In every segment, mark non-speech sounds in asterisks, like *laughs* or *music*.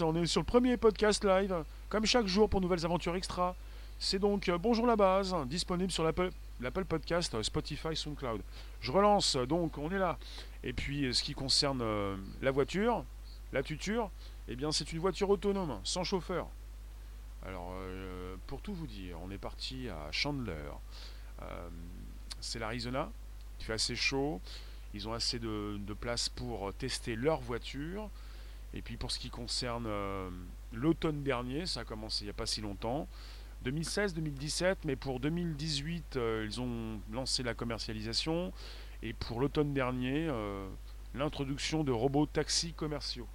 on est sur le premier podcast live, comme chaque jour pour nouvelles aventures extra. C'est donc euh, Bonjour la base, disponible sur l'Apple Podcast, euh, Spotify, SoundCloud. Je relance, donc on est là. Et puis ce qui concerne la voiture, la tuture, eh bien c'est une voiture autonome, sans chauffeur. Alors pour tout vous dire, on est parti à Chandler. c'est l'Arizona, il fait assez chaud. Ils ont assez de, place pour tester leur voiture. Et puis pour ce qui concerne euh, l'automne dernier, ça a commencé il n'y a pas si longtemps. 2016-2017, mais pour 2018, euh, ils ont lancé la commercialisation. Et pour l'automne dernier, euh, l'introduction de robots taxis commerciaux.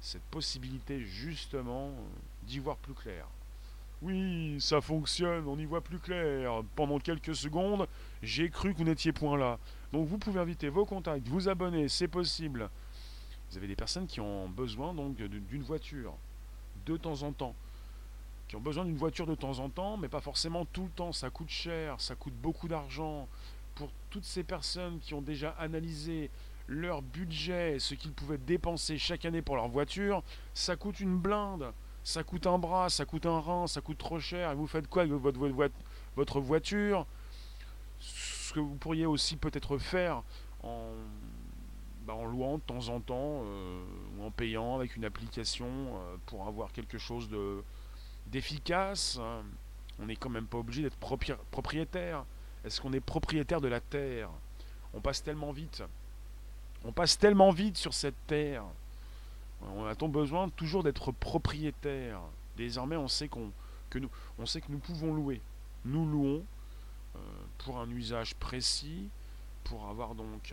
Cette possibilité justement d'y voir plus clair. Oui, ça fonctionne, on y voit plus clair. Pendant quelques secondes, j'ai cru que vous n'étiez point là. Donc vous pouvez inviter vos contacts, vous abonner, c'est possible. Vous avez des personnes qui ont besoin donc d'une voiture de temps en temps. Qui ont besoin d'une voiture de temps en temps, mais pas forcément tout le temps. Ça coûte cher, ça coûte beaucoup d'argent. Pour toutes ces personnes qui ont déjà analysé leur budget, ce qu'ils pouvaient dépenser chaque année pour leur voiture, ça coûte une blinde ça coûte un bras, ça coûte un rein, ça coûte trop cher, et vous faites quoi avec votre, voiture? Ce que vous pourriez aussi peut-être faire en, bah, en, louant de temps en temps, euh, ou en payant avec une application euh, pour avoir quelque chose de d'efficace. Hein. On n'est quand même pas obligé d'être propriétaire. Est-ce qu'on est propriétaire de la terre? On passe tellement vite. On passe tellement vite sur cette terre. On a-t-on besoin toujours d'être propriétaire? Désormais, on sait, que nous, on sait que nous pouvons louer. Nous louons euh, pour un usage précis, pour avoir donc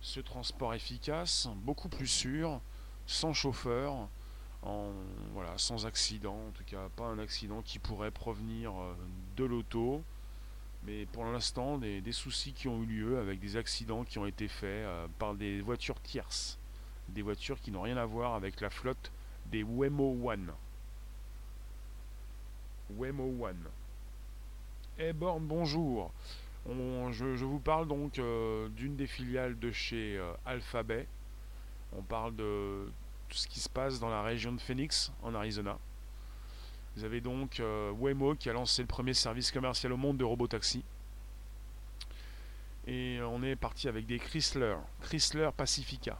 ce transport efficace, beaucoup plus sûr, sans chauffeur, voilà, sans accident, en tout cas pas un accident qui pourrait provenir euh, de l'auto, mais pour l'instant des, soucis qui ont eu lieu avec des accidents qui ont été faits par des voitures tierces des voitures qui n'ont rien à voir avec la flotte des Wemo One. Wemo One. Eh Born, bonjour. Je, vous parle donc euh, d'une des filiales de chez euh, Alphabet. On parle de tout ce qui se passe dans la région de Phoenix, en Arizona. Vous avez donc euh, Wemo qui a lancé le premier service commercial au monde de robotaxi. Et on est parti avec des Chrysler, Chrysler Pacifica.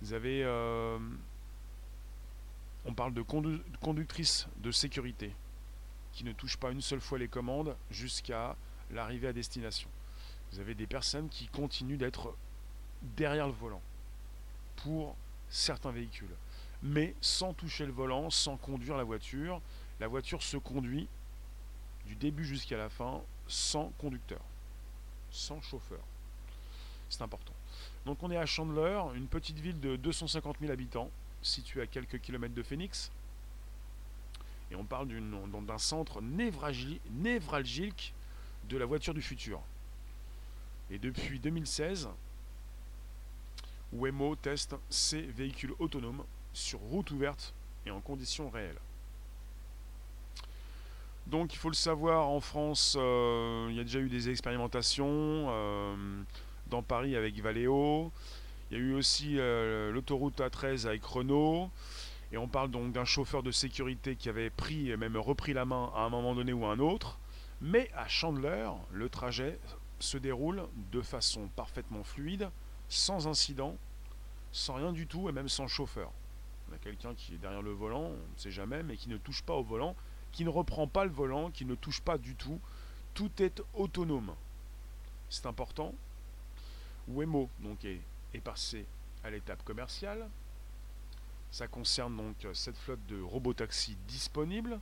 Vous avez. On parle de conductrice de sécurité qui ne touche pas une seule fois les commandes jusqu'à l'arrivée à destination. Vous avez des personnes qui continuent d'être derrière le volant pour certains véhicules, mais sans toucher le volant, sans conduire la voiture. La voiture se conduit du début jusqu'à la fin sans conducteur, sans chauffeur. C'est important. Donc on est à Chandler, une petite ville de 250 000 habitants, située à quelques kilomètres de Phoenix. Et on parle d'un centre névralgique de la voiture du futur. Et depuis 2016, Waymo teste ses véhicules autonomes sur route ouverte et en conditions réelles. Donc il faut le savoir, en France, euh, il y a déjà eu des expérimentations. Euh, dans Paris avec Valeo. Il y a eu aussi euh, l'autoroute A13 avec Renault. Et on parle donc d'un chauffeur de sécurité qui avait pris et même repris la main à un moment donné ou à un autre. Mais à Chandler, le trajet se déroule de façon parfaitement fluide, sans incident, sans rien du tout et même sans chauffeur. On a quelqu'un qui est derrière le volant, on ne sait jamais, mais qui ne touche pas au volant, qui ne reprend pas le volant, qui ne touche pas du tout. Tout est autonome. C'est important Wemo donc, est, passé à l'étape commerciale. Ça concerne donc euh, cette flotte de robotaxis disponible,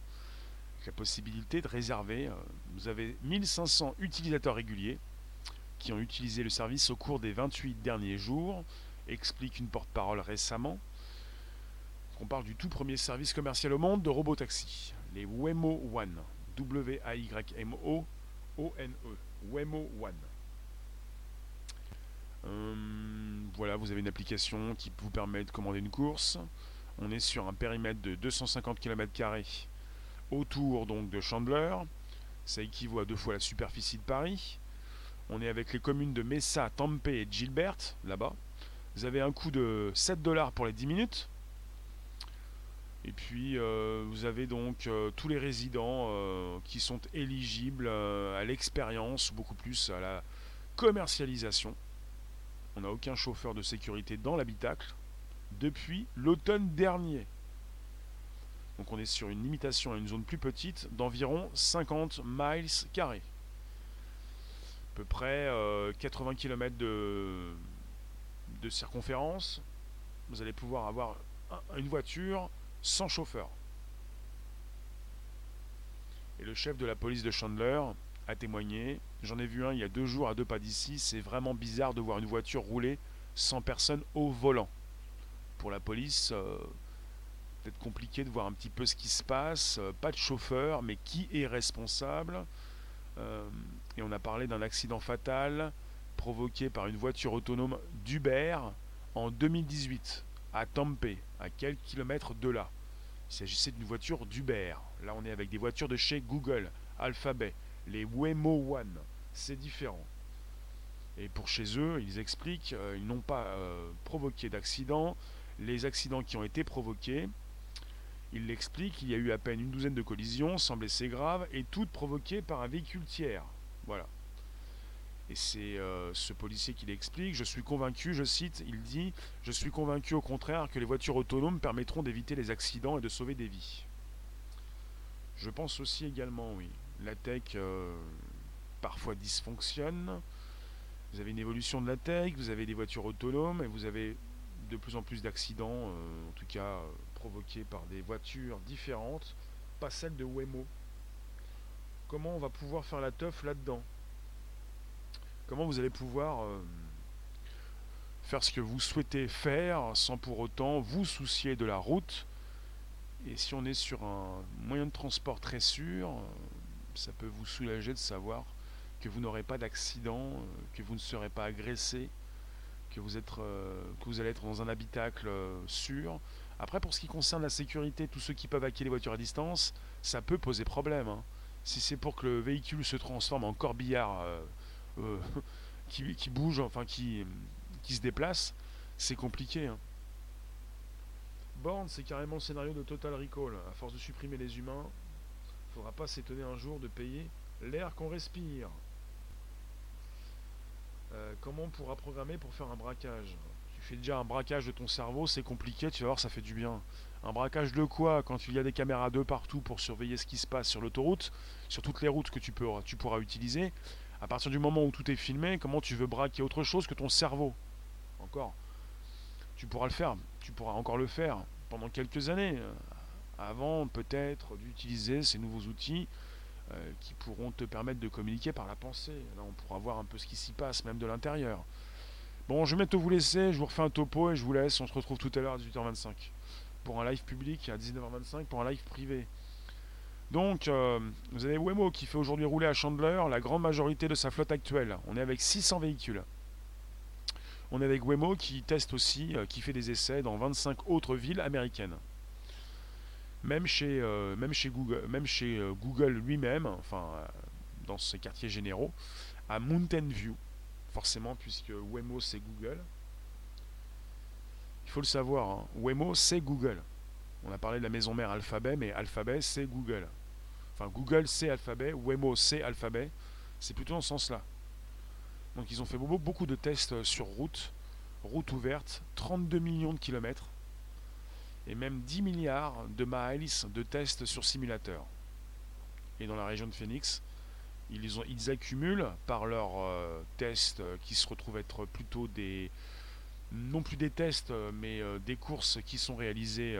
la possibilité de réserver. Euh, vous avez 1500 utilisateurs réguliers qui ont utilisé le service au cours des 28 derniers jours, explique une porte-parole récemment. On parle du tout premier service commercial au monde de robotaxi, les Wemo One. W-A-Y-M-O-O-N-E. Wemo One. Euh, voilà, vous avez une application qui vous permet de commander une course. On est sur un périmètre de 250 km autour donc de Chandler. Ça équivaut à deux fois la superficie de Paris. On est avec les communes de Mesa, Tampe et Gilbert, là-bas. Vous avez un coût de 7 dollars pour les 10 minutes, Et puis euh, vous avez donc euh, tous les résidents qui sont éligibles à l'expérience, beaucoup plus à la commercialisation. On n'a aucun chauffeur de sécurité dans l'habitacle depuis l'automne dernier. Donc on est sur une limitation à une zone plus petite d'environ 50 miles carrés. À peu près 80 km de, de circonférence. Vous allez pouvoir avoir une voiture sans chauffeur. Et le chef de la police de Chandler a témoigné, j'en ai vu un il y a deux jours à deux pas d'ici, c'est vraiment bizarre de voir une voiture rouler sans personne au volant. Pour la police, euh, peut-être compliqué de voir un petit peu ce qui se passe, euh, pas de chauffeur, mais qui est responsable euh, Et on a parlé d'un accident fatal provoqué par une voiture autonome d'Uber en 2018 à Tampe, à quelques kilomètres de là. Il s'agissait d'une voiture d'Uber. Là, on est avec des voitures de chez Google, Alphabet, les Waymo One. C'est différent. Et pour chez eux, ils expliquent, euh, ils n'ont pas euh, provoqué d'accident. Les accidents qui ont été provoqués, ils l'expliquent, il y a eu à peine une douzaine de collisions, sans blessés graves, et toutes provoquées par un véhicule tiers. Voilà. Et c'est euh, ce policier qui l'explique. Je suis convaincu, je cite, il dit Je suis convaincu au contraire que les voitures autonomes permettront d'éviter les accidents et de sauver des vies. Je pense aussi également, oui. La tech euh, parfois dysfonctionne. Vous avez une évolution de la tech, vous avez des voitures autonomes et vous avez de plus en plus d'accidents, euh, en tout cas provoqués par des voitures différentes, pas celles de Waymo. Comment on va pouvoir faire la teuf là-dedans? Comment vous allez pouvoir euh, faire ce que vous souhaitez faire sans pour autant vous soucier de la route? Et si on est sur un moyen de transport très sûr, euh, ça peut vous soulager de savoir que vous n'aurez pas d'accident, euh, que vous ne serez pas agressé, que vous, êtes, que vous allez être dans un habitacle sûr. Après, pour ce qui concerne la sécurité, tous ceux qui peuvent acquérir les voitures à distance, ça peut poser problème. Hein. Si c'est pour que le véhicule se transforme en corbillard euh, *laughs* qui, qui, bouge, enfin qui, qui se déplace, c'est compliqué. Hein. Born, c'est carrément le scénario de Total Recall. À force de supprimer les humains, faudra pas s'étonner un jour de payer l'air qu'on respire. Euh, comment on pourra programmer pour faire un braquage? Tu fais déjà un braquage de ton cerveau, c'est compliqué, tu vas voir, ça fait du bien. Un braquage de quoi? Quand il y a des caméras de partout pour surveiller ce qui se passe sur l'autoroute, sur toutes les routes que tu, peux, tu pourras utiliser, à partir du moment où tout est filmé, comment tu veux braquer autre chose que ton cerveau? Encore? Tu pourras le faire. Tu pourras encore le faire pendant quelques années. Avant peut-être d'utiliser ces nouveaux outils euh, qui pourront te permettre de communiquer par la pensée. Là, on pourra voir un peu ce qui s'y passe, même de l'intérieur. Bon, je vais bientôt vous laisser. Je vous refais un topo et je vous laisse. On se retrouve tout à l'heure à 18h25 pour un live public à 19h25 pour un live privé. Donc, euh, vous avez Wemo qui fait aujourd'hui rouler à Chandler la grande majorité de sa flotte actuelle. On est avec 600 véhicules. On est avec Wemo qui teste aussi, euh, qui fait des essais dans 25 autres villes américaines. Même chez, euh, même chez Google, même chez Google lui-même, enfin dans ses quartiers généraux, à Mountain View, forcément puisque Wemo c'est Google. Il faut le savoir, hein. Wemo c'est Google. On a parlé de la maison mère Alphabet, mais Alphabet, c'est Google. Enfin, Google, c'est Alphabet, Wemo, c'est Alphabet. C'est plutôt dans ce sens-là. Donc, ils ont fait beaucoup de tests euh, sur route, route ouverte, 32 millions de kilomètres, et même 10 milliards de miles de tests sur simulateur. Et dans la région de Phoenix, ils, ont, ils accumulent par leurs euh, tests euh, qui se retrouvent être plutôt des, non plus des tests, euh, mais des courses qui sont réalisées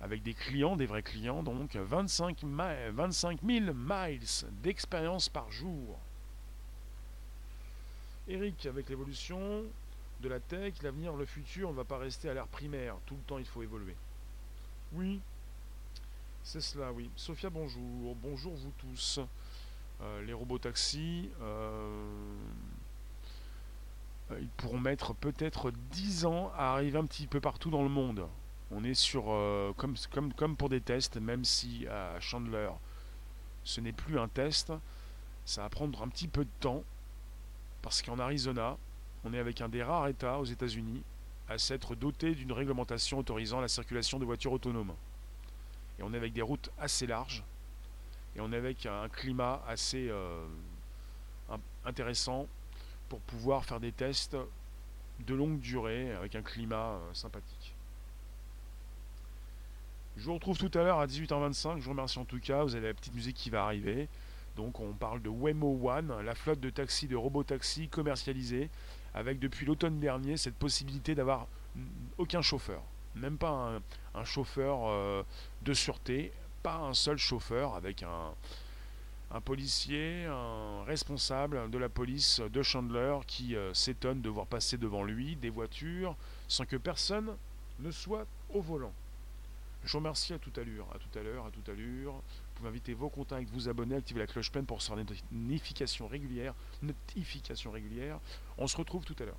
avec des clients, des vrais clients, donc 25, 25 000 miles d'expérience par jour. Eric, avec l'évolution de la tech, l'avenir, le futur, on ne va pas rester à l'ère primaire. Tout le temps, il faut évoluer. Oui, c'est cela, oui. Sophia, bonjour. Bonjour, vous tous. les robots taxis. Euh, ils pourront mettre peut-être 10 ans à arriver un petit peu partout dans le monde. On est sur, euh, comme pour des tests, même si à Chandler, ce n'est plus un test, ça va prendre un petit peu de temps, parce qu'en Arizona, on est avec un des rares États aux États-Unis à s'être doté d'une réglementation autorisant la circulation de voitures autonomes. Et on est avec des routes assez larges, et on est avec un climat assez euh, intéressant pour pouvoir faire des tests de longue durée avec un climat euh, sympathique. Je vous retrouve tout à l'heure à 18h25. Je vous remercie en tout cas. Vous avez la petite musique qui va arriver. Donc on parle de Wemo One, la flotte de taxis, de robotaxis commercialisés, avec depuis l'automne dernier cette possibilité d'avoir aucun chauffeur. Même pas un, chauffeur euh, de sûreté, pas un seul chauffeur avec un, policier, un responsable de la police de Chandler qui euh, s'étonne de voir passer devant lui des voitures sans que personne ne soit au volant. Je vous remercie à toute allure, à tout à l'heure, à toute allure. Pouvez inviter vos contacts, vous abonner, activer la cloche pleine pour recevoir des notifications régulières. Notifications régulières. On se retrouve tout à l'heure.